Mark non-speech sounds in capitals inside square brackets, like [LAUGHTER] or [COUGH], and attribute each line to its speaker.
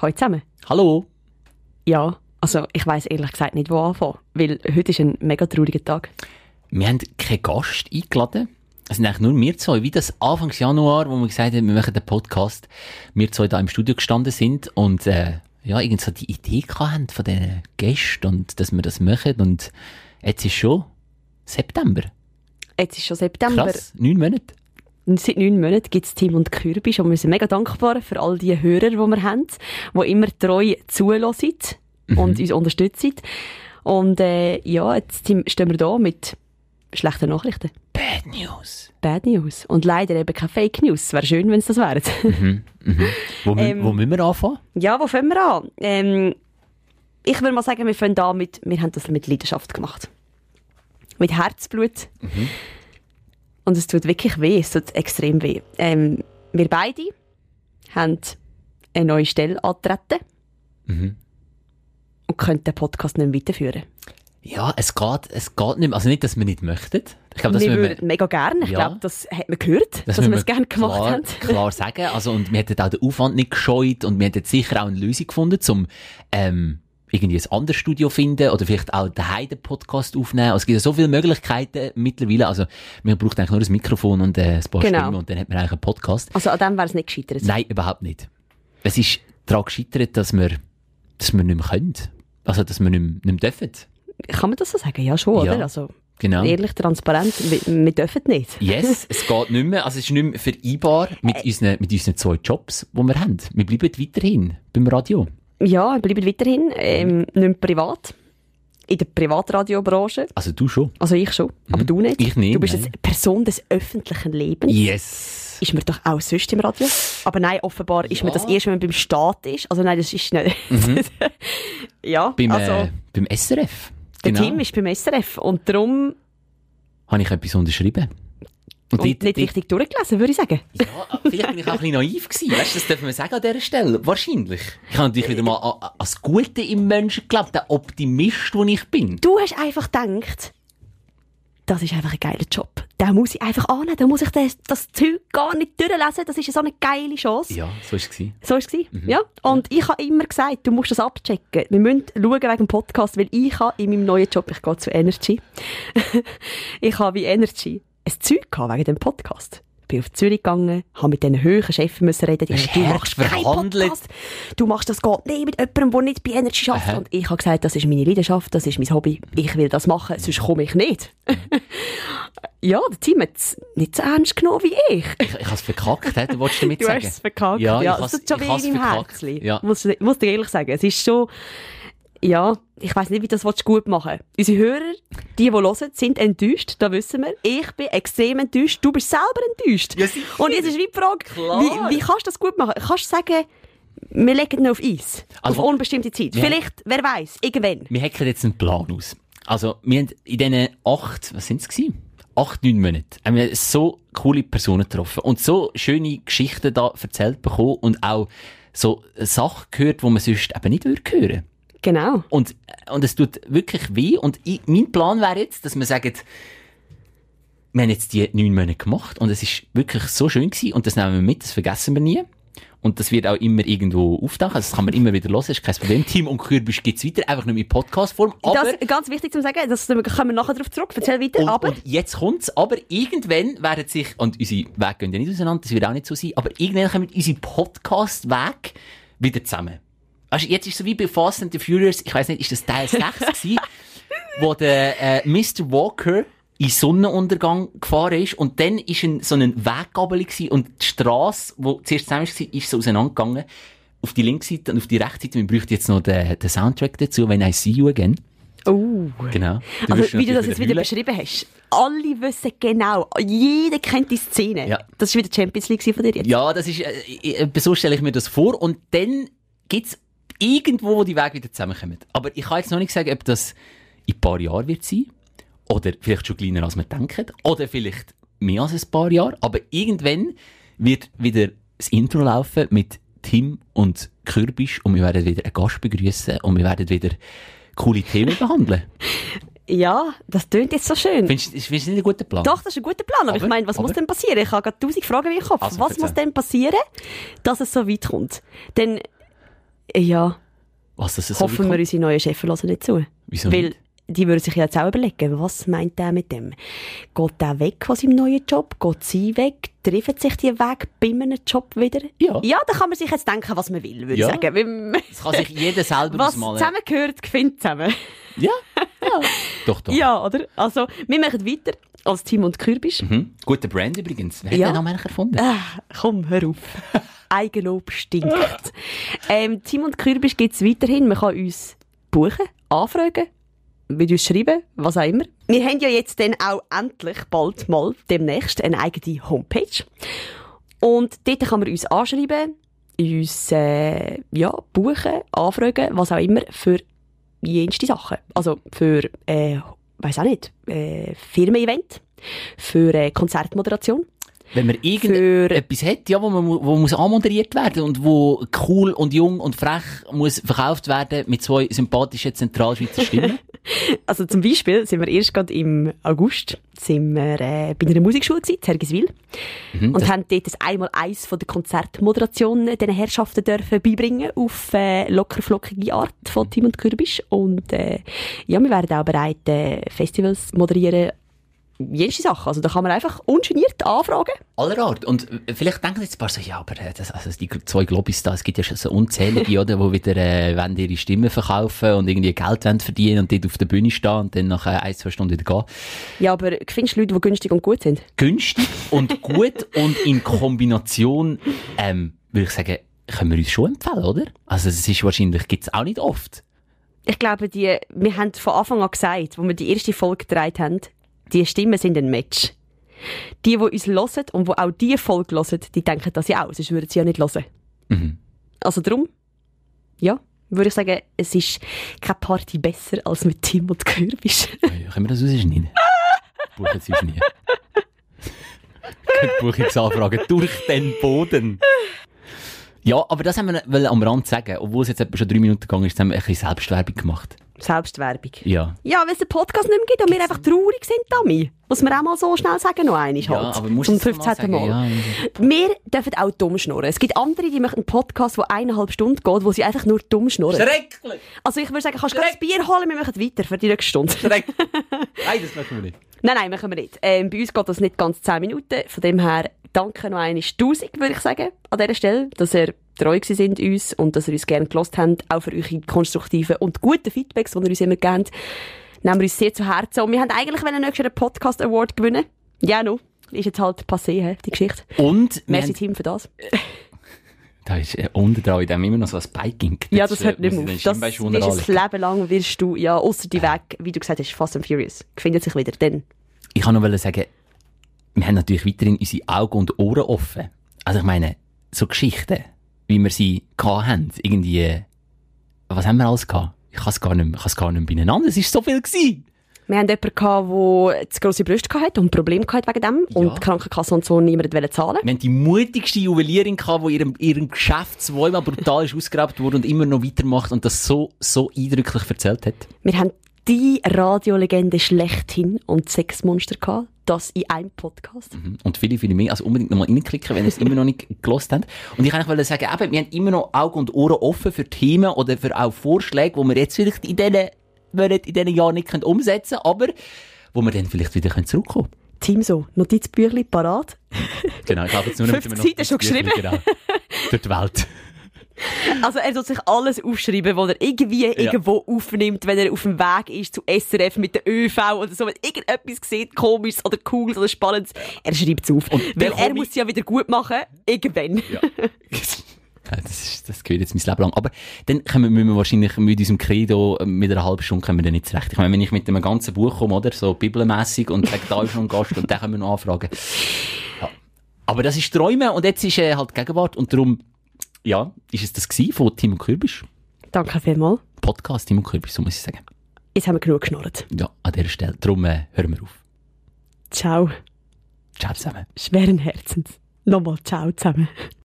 Speaker 1: Hallo zusammen.
Speaker 2: Hallo.
Speaker 1: Ja, also ich weiß ehrlich gesagt nicht, wo anfangen, weil heute ist ein mega trauriger Tag.
Speaker 2: Wir haben keinen Gast eingeladen. Es sind eigentlich nur wir zwei, wie das Anfangs Januar, wo wir gesagt haben, wir machen den Podcast, wir zwei da im Studio gestanden sind und äh, ja, irgendwie so die Idee hatten von diesen Gästen und dass wir das machen und jetzt ist schon September.
Speaker 1: Jetzt ist schon September.
Speaker 2: Krass, neun Monate.
Speaker 1: Seit neun Monaten gibt es Team und Kürbisch und wir sind mega dankbar für all die Hörer, die wir haben, die immer treu zulassen und uns unterstützen. Und äh, ja, jetzt stehen wir da mit schlechten Nachrichten.
Speaker 2: Bad News.
Speaker 1: Bad News. Und leider eben keine Fake News. Es wäre schön, wenn es das wären.
Speaker 2: Wo, mü-
Speaker 1: Ähm,
Speaker 2: wo müssen wir anfangen?
Speaker 1: ja, wo fangen wir an? Ähm, ich würde mal sagen, wir fangen an mit, wir haben das mit Leidenschaft gemacht. Mit Herzblut. Und es tut wirklich weh, es tut extrem weh. Ähm, wir beide haben eine neue Stelle angetreten und können den Podcast nicht weiterführen.
Speaker 2: Ja, es geht, es geht nicht mehr. Also nicht, dass wir nicht möchten. Ich glaube, dass
Speaker 1: wir
Speaker 2: wir,
Speaker 1: würden mega gerne, ich
Speaker 2: Ja.
Speaker 1: glaube, das hat man gehört, dass
Speaker 2: müssen
Speaker 1: wir es gerne gemacht
Speaker 2: klar,
Speaker 1: haben.
Speaker 2: klar sagen. Also, und wir hätten auch den Aufwand nicht gescheut und wir hätten sicher auch eine Lösung gefunden, um ähm, irgendwie ein anderes Studio finden oder vielleicht auch den Heiden-Podcast aufnehmen. Also, es gibt ja so viele Möglichkeiten mittlerweile. Also, man braucht eigentlich nur ein Mikrofon und äh, ein paar
Speaker 1: Genau.
Speaker 2: Stimmen und dann hat man eigentlich einen Podcast.
Speaker 1: Also an dem wäre es nicht gescheitert.
Speaker 2: Nein, überhaupt nicht. Es ist daran gescheitert, dass wir, dass wir nicht mehr können. Also, dass wir nicht mehr, nicht mehr dürfen.
Speaker 1: Kann man das so sagen? Ja, schon,
Speaker 2: Ja.
Speaker 1: oder? Also
Speaker 2: Genau.
Speaker 1: ehrlich, transparent, wir, wir dürfen nicht.
Speaker 2: Yes, [LAUGHS] es geht nicht mehr. Also es ist nicht mehr vereinbar mit unseren, mit unseren zwei Jobs, die wir haben. Wir bleiben weiterhin beim Radio.
Speaker 1: Ja, wir bleiben weiterhin ähm, nicht privat. In der Privatradiobranche.
Speaker 2: Also du schon.
Speaker 1: Also ich schon, aber du nicht.
Speaker 2: Mhm. Ich nicht,
Speaker 1: Du bist eine Person des öffentlichen Lebens.
Speaker 2: Yes.
Speaker 1: Ist mir doch auch sonst im Radio. Aber nein, offenbar ist mir
Speaker 2: Ja.
Speaker 1: das erst, wenn man beim Staat ist. Also nein, das ist nicht. [LAUGHS] ja,
Speaker 2: Beim,
Speaker 1: also
Speaker 2: äh, beim SRF.
Speaker 1: der
Speaker 2: Genau.
Speaker 1: Team ist beim SRF und darum
Speaker 2: Habe ich etwas unterschrieben.
Speaker 1: Und
Speaker 2: dort-
Speaker 1: nicht
Speaker 2: dort-
Speaker 1: richtig durchgelesen, würde ich sagen.
Speaker 2: Ja, vielleicht bin ich auch ein bisschen naiv gewesen. Weißt du, das dürfen wir sagen an dieser Stelle. Wahrscheinlich. Ich habe natürlich wieder mal an, das Gute im Menschen geglaubt, der Optimist, den ich bin.
Speaker 1: Du hast einfach gedacht, das ist einfach ein geiler Job. Da muss ich einfach annehmen, da muss ich das, das Zeug gar nicht durchlesen, das ist so eine geile Chance.
Speaker 2: Ja, so war es.
Speaker 1: So war es.
Speaker 2: Mhm.
Speaker 1: Ja. Und ich habe immer gesagt, du musst das abchecken. Wir müssen schauen wegen dem Podcast, weil ich habe in meinem neuen Job, ich gehe zu Energy, [LAUGHS] ich habe wie Energy ein Zeug gehabt wegen dem Podcast. Bin auf Zürich gegangen, habe mit diesen höheren Chefs müssen reden. Die haben, du machst
Speaker 2: verhandelt.
Speaker 1: Podcast. Du machst das geht nicht mit jemandem, der nicht bei Energy arbeitet. Und ich habe gesagt, das ist meine Leidenschaft, das ist mein Hobby. Ich will das machen, sonst komme ich nicht. [LAUGHS] ja, der Team hat es nicht so ernst genommen wie ich.
Speaker 2: Ich, ich habe es verkackt, he? du wolltest damit
Speaker 1: Du
Speaker 2: sagen.
Speaker 1: hast es verkackt.
Speaker 2: Ja,
Speaker 1: Ja,
Speaker 2: ich has-
Speaker 1: tut schon
Speaker 2: ich
Speaker 1: weh im. Herzen.
Speaker 2: Ja.
Speaker 1: Muss, muss dir ehrlich sagen. Es ist schon, ja, ich weiss nicht, wie das willst gut machen Unsere Hörer, die, die hören, sind enttäuscht, das wissen wir. Ich bin extrem enttäuscht, du bist selber enttäuscht.
Speaker 2: Ja.
Speaker 1: Und jetzt ist die Frage,
Speaker 2: Klar.
Speaker 1: wie, wie kannst du das gut machen? Kannst du sagen, wir legen ihn auf Eis?
Speaker 2: Also-
Speaker 1: auf unbestimmte Zeit? Vielleicht, wer weiß, irgendwann.
Speaker 2: Wir hacken jetzt einen Plan aus. Also, wir haben in diesen acht, was sind es gewesen? Acht, neun Monaten haben wir so coole Personen getroffen und so schöne Geschichten da erzählt bekommen und auch so Sachen gehört, die man sonst eben nicht würde hören.
Speaker 1: Genau.
Speaker 2: Und, und es tut wirklich weh und ich, mein Plan wäre jetzt, dass wir sagen, wir haben jetzt die neun Monate gemacht und es ist wirklich so schön gewesen und das nehmen wir mit, das vergessen wir nie. Und das wird auch immer irgendwo auftauchen, also das kann man immer wieder hören, ist kein Problem. Team und Kürbisch gibt's weiter, einfach nur in Podcast-Form. Aber,
Speaker 1: das ganz wichtig zu sagen, das kommen wir nachher darauf zurück. Erzähl weiter,
Speaker 2: und,
Speaker 1: aber...
Speaker 2: und jetzt kommt's, aber irgendwann werden sich, und unsere Wege gehen ja nicht auseinander, das wird auch nicht so sein, aber irgendwann kommen unsere Podcast-Wege wieder zusammen. Weißt, jetzt ist so wie bei Fast and the Furious, ich weiß nicht, ist das Teil 6 gewesen, wo der äh, Mr. Walker in Sonnenuntergang gefahren ist und dann ist ein, so ein Weggabel und die Straße, wo zuerst zusammen war, ist so auseinandergegangen. Auf die linke Seite und auf die rechte Seite. Wir bräuchten jetzt noch den, den Soundtrack dazu, wenn I see you again.
Speaker 1: Oh.
Speaker 2: Genau.
Speaker 1: Also,
Speaker 2: wirst
Speaker 1: wie du das jetzt wieder
Speaker 2: heulen.
Speaker 1: beschrieben hast. Alle wissen genau, jeder kennt die Szene.
Speaker 2: Ja.
Speaker 1: Das war wieder Champions League von dir jetzt.
Speaker 2: Ja, das ist, äh, äh, so stelle ich mir das vor. Und dann gibt's irgendwo, wo die Wege wieder zusammenkommen. Aber ich kann jetzt noch nicht sagen, ob das in ein paar Jahren wird sein. Oder vielleicht schon kleiner, als man denkt. Oder vielleicht mehr als ein paar Jahre. Aber irgendwann wird wieder das Intro laufen mit Tim und Kürbisch und wir werden wieder einen Gast begrüßen und wir werden wieder coole Themen behandeln. [LAUGHS]
Speaker 1: Ja, das tönt jetzt so schön.
Speaker 2: Findest du nicht ein guter Plan?
Speaker 1: Doch, das ist ein guter Plan. Aber, ich
Speaker 2: Aber-
Speaker 1: meine, was muss
Speaker 2: aber-
Speaker 1: denn passieren? Ich habe gerade tausend Fragen meinem Kopf.
Speaker 2: Also,
Speaker 1: was muss denn passieren, dass es so weit kommt? Denn Ja,
Speaker 2: Was das so
Speaker 1: hoffen wir,
Speaker 2: kommt.
Speaker 1: unsere neuen Chefs hören nicht zu.
Speaker 2: Wieso
Speaker 1: Weil
Speaker 2: nicht?
Speaker 1: die würden sich jetzt auch überlegen, was meint der mit dem? Geht der weg von seinem neuen Job? Geht sie weg? Treffen sich die weg bei einem Job wieder?
Speaker 2: Ja.
Speaker 1: Ja, da kann man sich jetzt denken, was man will, würde
Speaker 2: Ja.
Speaker 1: ich sagen.
Speaker 2: Das kann sich jeder selber
Speaker 1: Was
Speaker 2: ausmalen.
Speaker 1: zusammengehört, gewinnt zusammen.
Speaker 2: Ja, ja. [LAUGHS] Doch, doch.
Speaker 1: Ja, oder? Also, wir machen weiter als Team und Kürbisch.
Speaker 2: Mhm. Guter Brand übrigens. Wer hat
Speaker 1: Ja.
Speaker 2: den Namen erfunden?
Speaker 1: Ah, komm, hör auf. [LAUGHS] Eigenlob stinkt. ähm, Team und Kürbisch gibt es weiterhin. Man kann uns buchen, anfragen, mit uns schreiben, was auch immer. Wir haben ja jetzt dann auch endlich bald mal demnächst eine eigene Homepage. Und dort kann man uns anschreiben, uns äh, ja, buchen, anfragen, was auch immer, für jenste Sachen. Also für, äh, weiß auch nicht, äh, Firmen-Event, für äh, Konzertmoderation.
Speaker 2: Wenn man irgendetwas hat, ja, wo, man, wo muss anmoderiert werden und wo cool und jung und frech muss verkauft werden mit zwei sympathischen Zentralschweizer Stimmen. [LAUGHS]
Speaker 1: Also zum Beispiel sind wir erst gerade im August sind wir, äh, bei einer Musikschule gewesen, in Hergiswil. und haben dort das einmal eins von der Konzertmoderation den Herrschaften dürfen beibringen auf äh, lockerflockige Art von Tim und Kürbisch. Und äh, ja, wir werden auch bereit, äh, Festivals moderieren, jenste Sachen. Also da kann man einfach ungeniert anfragen.
Speaker 2: Aller Art. Und äh, vielleicht denken jetzt ein paar so, ja, aber äh, das, also die zwei Globis da, es gibt ja schon so unzählige, [LAUGHS] oder, die wieder äh, wollen ihre Stimmen verkaufen und irgendwie Geld wollen verdienen und dort auf der Bühne stehen und dann nach äh, ein, zwei Stunden wieder gehen.
Speaker 1: Ja, aber findest du Leute, die günstig und gut sind?
Speaker 2: günstig und gut und in Kombination, ähm, würde ich sagen, können wir uns schon empfehlen, oder? Also es ist wahrscheinlich, gibt's auch nicht oft.
Speaker 1: Ich glaube, die, wir haben von Anfang an gesagt, wo wir die erste Folge gedreht haben, die Stimmen sind ein Match. Die, die uns hören und die auch diese Folge hören, die denken das ja auch, sonst würden sie ja nicht hören.
Speaker 2: Mhm.
Speaker 1: Also darum, ja, würde ich sagen, es ist keine Party besser als mit Tim und Kürbisch. [LAUGHS]
Speaker 2: Ja, können wir das rausschneiden? [LAUGHS] Buchen Sie nie. Buchungsanfragen durch den Boden. Ja, aber das haben wir am Rand sagen. Obwohl es jetzt etwa schon drei Minuten gegangen ist, haben wir ein bisschen Selbstwerbung gemacht.
Speaker 1: Selbstwerbung.
Speaker 2: Ja.
Speaker 1: Ja, weil es den Podcast nicht mehr gibt und wir einfach traurig sind, Dami. Muss man auch mal so schnell sagen, noch einmal
Speaker 2: Ja,
Speaker 1: halt.
Speaker 2: aber musst
Speaker 1: Zum
Speaker 2: du es mal
Speaker 1: 15. Mal.
Speaker 2: sagen? Ja,
Speaker 1: Wir dürfen auch dumm schnurren. Es gibt andere, die machen einen Podcast, der eineinhalb Stunden geht, wo sie einfach nur dumm schnurren.
Speaker 2: Schrecklich!
Speaker 1: Also ich würde sagen, kannst du gerade das Bier holen, wir machen weiter für die nächste Stunde.
Speaker 2: Schrecklich! [LAUGHS] Nein, das machen wir nicht.
Speaker 1: nein, nein, machen wir nicht. Ähm, bei uns geht das nicht ganz 10 Minuten. Von dem her, danke noch einmal 1000, würde ich sagen, an dieser Stelle, dass ihr treu sind uns und dass ihr uns gerne gelost habt, auch für eure konstruktiven und guten Feedbacks, die ihr uns immer gebt. Nehmen wir uns sehr zu Herzen. Und wir haben eigentlich nächstes Jahr einen Podcast Award gewinnen. Ja, no. Ist jetzt halt passé, he, die Geschichte.
Speaker 2: Und
Speaker 1: Merci, Team, für das. [LAUGHS]
Speaker 2: Da ist äh, unten dran in dem immer noch so ein Biking.
Speaker 1: Ja, das hört nicht mehr auf. Das
Speaker 2: Das
Speaker 1: wirst ein Leben lang wirst du, ja, außer die Weg, wie du gesagt hast, Fast and Furious. Findet sich wieder, dann.
Speaker 2: Ich kann wollen sagen, wir haben natürlich weiterhin unsere Augen und Ohren offen. Also ich meine, so Geschichten, wie wir sie haben, irgendwie, was haben wir alles gehabt? Ich kann es gar nicht mehr, ich kann es gar nicht mehr beieinander. Es ist so viel gewesen.
Speaker 1: Wir hatten jemanden, der zu grosse Brüste hatte und Probleme hatte wegen dem. Und die Krankenkasse und so niemand wollte zahlen.
Speaker 2: Wir haben die mutigste Juwelierin gehabt, die ihrem, ihrem Geschäft zweimal brutal ist [LAUGHS] ausgeraubt wurde und immer noch weitermacht und das so, so eindrücklich erzählt hat.
Speaker 1: Wir haben die Radiolegende schlechthin und Sexmonster gehabt. Das in einem Podcast.
Speaker 2: Mhm. Und viele, viele mehr. Also unbedingt nochmal reinklicken, wenn ihr es immer noch nicht gelost habt. Und ich kann eigentlich sagen, eben, wir haben immer noch Augen und Ohren offen für Themen oder für auch Vorschläge, die wir jetzt vielleicht in diesen, wir in diesen Jahren nicht können umsetzen können, aber wo wir dann vielleicht wieder können zurückkommen
Speaker 1: Team so, Notizbüchli parat.
Speaker 2: Genau, ich habe jetzt nur noch
Speaker 1: 50 Seiten schon geschrieben.
Speaker 2: Genau. Durch die Welt. [LAUGHS]
Speaker 1: Also er soll sich alles aufschreiben, was er irgendwie irgendwo aufnimmt, wenn er auf dem Weg ist zu SRF mit der ÖV oder so. Wenn irgendetwas sieht, komisches oder cooles oder spannendes, er schreibt es auf.
Speaker 2: Und
Speaker 1: Weil er muss es ja wieder gut machen, irgendwann.
Speaker 2: Ja. [LAUGHS] Ja, Das, ist, das gehört jetzt mein Leben lang. Aber dann können wir, wir wahrscheinlich mit unserem Credo äh, mit einer halben Stunde kommen wir dann nicht zurecht. Ich meine, wenn ich mit einem ganzen Buch komme, oder? So bibelmässig und sage, da ist noch ein Gast und dann können wir noch anfragen. Ja. Aber das ist Träume und jetzt ist äh, halt Gegenwart und darum, ja, ist es das gewesen von Tim und Kürbis.
Speaker 1: Danke vielmals.
Speaker 2: Podcast Tim und Kürbis, so muss ich sagen.
Speaker 1: Jetzt haben wir genug geschnurrt.
Speaker 2: Ja, an dieser Stelle. Darum äh, hören wir auf.
Speaker 1: Ciao.
Speaker 2: Ciao zusammen.
Speaker 1: Schweren Herzens. Nochmal ciao zusammen.